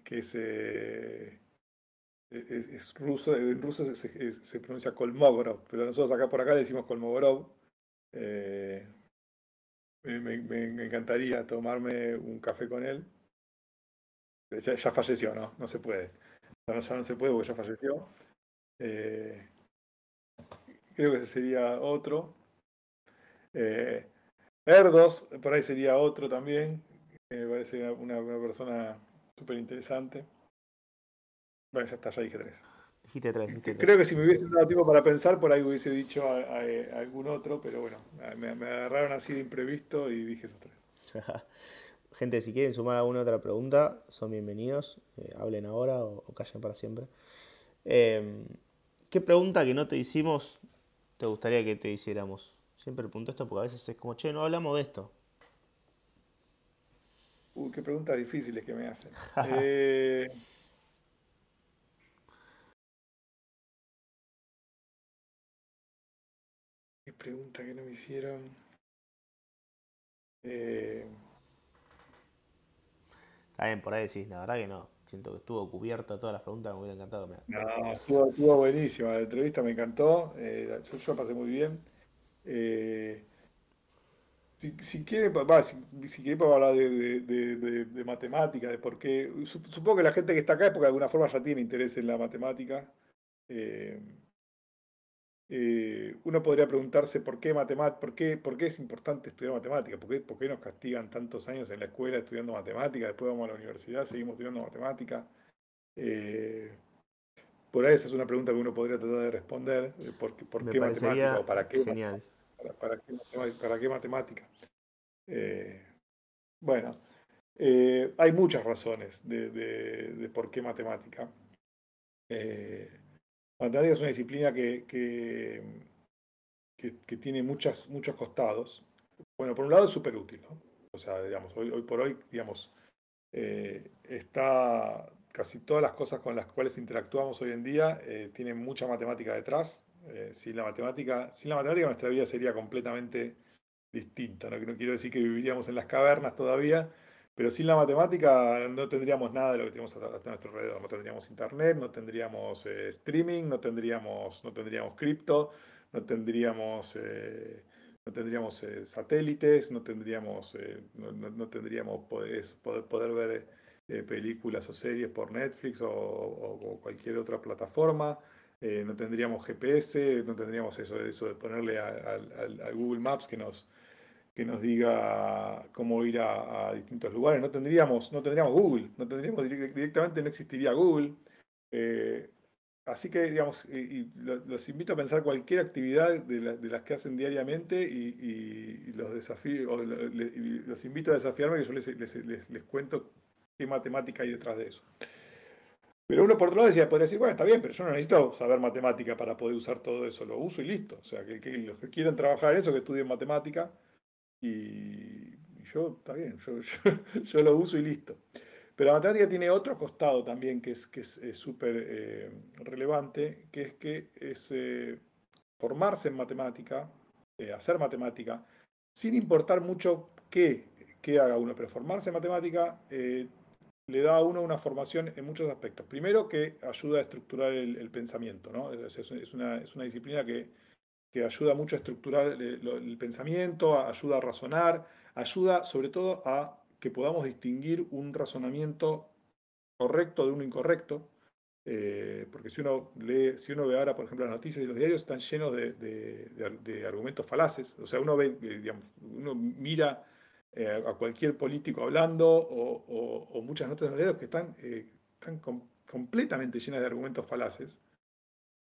que es, eh, ruso, en ruso se, pronuncia Kolmogorov, pero nosotros acá por acá le decimos Kolmogorov. Eh, me, encantaría tomarme un café con él. Ya, falleció, ¿no? No se puede. Ya no, se puede porque ya falleció. Eh, creo que ese sería otro. Eh, Erdos, por ahí sería otro también. me parece una, persona súper interesante. Bueno, ya está, ya dije tres. Dijiste tres, dijiste tres. Creo que si me hubiese dado tiempo para pensar, por ahí hubiese dicho a, algún otro, pero bueno, me, agarraron así de imprevisto y dije esos tres. Gente, si quieren sumar alguna otra pregunta, son bienvenidos. Eh, hablen ahora o, callen para siempre. Em, ¿Qué pregunta que no te hicimos te gustaría que te hiciéramos? Siempre pregunto esto porque a veces es como, che, no hablamos de esto. Uy, qué preguntas difíciles que me hacen. eh... Qué pregunta que no me hicieron. Eh... Está bien, por ahí decís, la verdad que no. Siento que estuvo cubierta todas las preguntas, me hubiera encantado. No, estuvo, estuvo buenísima, la entrevista me encantó, eh, yo, la pasé muy bien. Eh, si, si, quiere, si, si quiere hablar de, de, de, matemática, de por qué. Supongo que la gente que está acá es porque de alguna forma ya tiene interés en la matemática. Eh, eh, uno podría preguntarse por qué, por, qué, por qué es importante estudiar matemática, ¿Por qué, por qué nos castigan tantos años en la escuela estudiando matemática, después vamos a la universidad, seguimos estudiando matemática. por ahí esa es una pregunta que uno podría tratar de responder, ¿por, por qué matemática o para qué? Genial. ¿Para, qué, matemática? Eh, bueno, eh, hay muchas razones de, por qué matemática. Eh, matemática es una disciplina que, que, tiene muchas, muchos costados. Bueno, por un lado es súper útil, ¿no? O sea, digamos, hoy, hoy por hoy, digamos, está casi todas las cosas con las cuales interactuamos hoy en día tienen mucha matemática detrás. Eh, sin la matemática, sin la matemática nuestra vida sería completamente distinta. ¿no? quiero decir que viviríamos en las cavernas todavía, pero sin la matemática no tendríamos nada de lo que tenemos a, nuestro alrededor. No tendríamos internet, no tendríamos eh, streaming, no tendríamos, no tendríamos cripto, no tendríamos, eh, no tendríamos satélites, no tendríamos, no, tendríamos poder, poder, ver películas o series por Netflix o cualquier otra plataforma. Eh, no tendríamos GPS, no tendríamos eso, eso de ponerle a, Google Maps que nos, que nos diga cómo ir a, distintos lugares. No tendríamos, no tendríamos Google, no tendríamos directamente, no existiría Google. Eh, así que, digamos, y, los invito a pensar cualquier actividad de, las que hacen diariamente y, los desafío, los invito a desafiarme que yo les, cuento qué matemática hay detrás de eso. Pero uno por otro lado decía, podría decir, bueno, está bien, pero yo no necesito saber matemática para poder usar todo eso, lo uso y listo. O sea, que, los que quieran trabajar en eso, que estudien matemática, y, yo, está bien, yo, lo uso y listo. Pero la matemática tiene otro costado también que es que es súper eh, relevante, que es que es eh, formarse en matemática, eh, hacer matemática, sin importar mucho qué, qué, haga uno, pero formarse en matemática le da a uno una formación en muchos aspectos. Primero, que ayuda a estructurar el, pensamiento, ¿no? Es, una, disciplina que, ayuda mucho a estructurar el, pensamiento, ayuda a razonar, ayuda sobre todo a que podamos distinguir un razonamiento correcto de uno incorrecto. Eh, porque si uno lee, si uno ve ahora, por ejemplo, las noticias de los diarios están llenos de, argumentos falaces. O sea, uno ve, eh, digamos, uno mira eh, a cualquier político hablando o, muchas notas de los diarios que están, eh, están completamente llenas de argumentos falaces.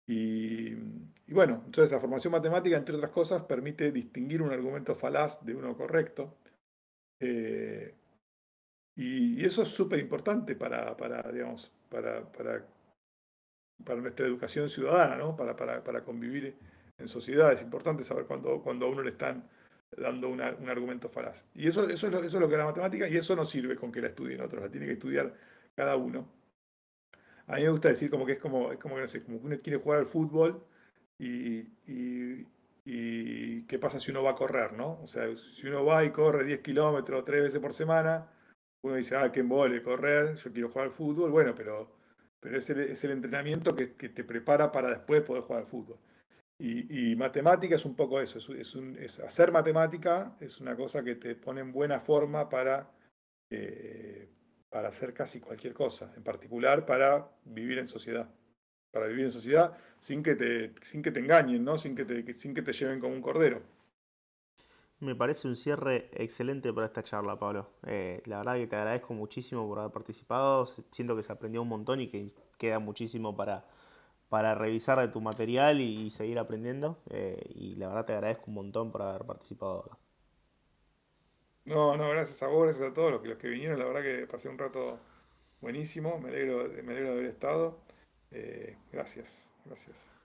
Y, bueno, entonces la formación matemática, entre otras cosas, permite distinguir un argumento falaz de uno correcto. Eh, y, eso es súper importante para, para, digamos, para, para, para, nuestra educación ciudadana, ¿no? para, para, convivir en sociedad. Es importante saber cuando, cuando a uno le están dando un argumento falaz. Y eso, eso, es lo, eso es lo que es la matemática y eso no sirve con que la estudien otros, la tiene que estudiar cada uno. A mí me gusta decir como que es como, es como, que uno quiere jugar al fútbol y, y qué pasa si uno va a correr, ¿no? O sea, si uno va y corre 10 kilómetros tres veces por semana, uno dice, ah, qué embole correr, yo quiero jugar al fútbol, bueno, pero, pero es, el, es el entrenamiento que, que, te prepara para después poder jugar al fútbol. Y, y matemática es un poco eso, es, hacer matemática es una cosa que te pone en buena forma para, eh, para hacer casi cualquier cosa, en particular para vivir en sociedad para vivir en sociedad sin que te, sin que te engañen, ¿no? sin, que te, sin que te lleven como un cordero. Me parece un cierre excelente para esta charla, Pablo. Eh, la verdad que te agradezco muchísimo por haber participado. Siento que se aprendió un montón y que queda muchísimo para, para revisar de tu material y, seguir aprendiendo. Eh, y la verdad te agradezco un montón por haber participado acá. No, no, gracias a vos, gracias a todos los que, los que vinieron. La verdad que pasé un rato buenísimo. Me alegro, me alegro de haber estado. Eh, gracias, gracias.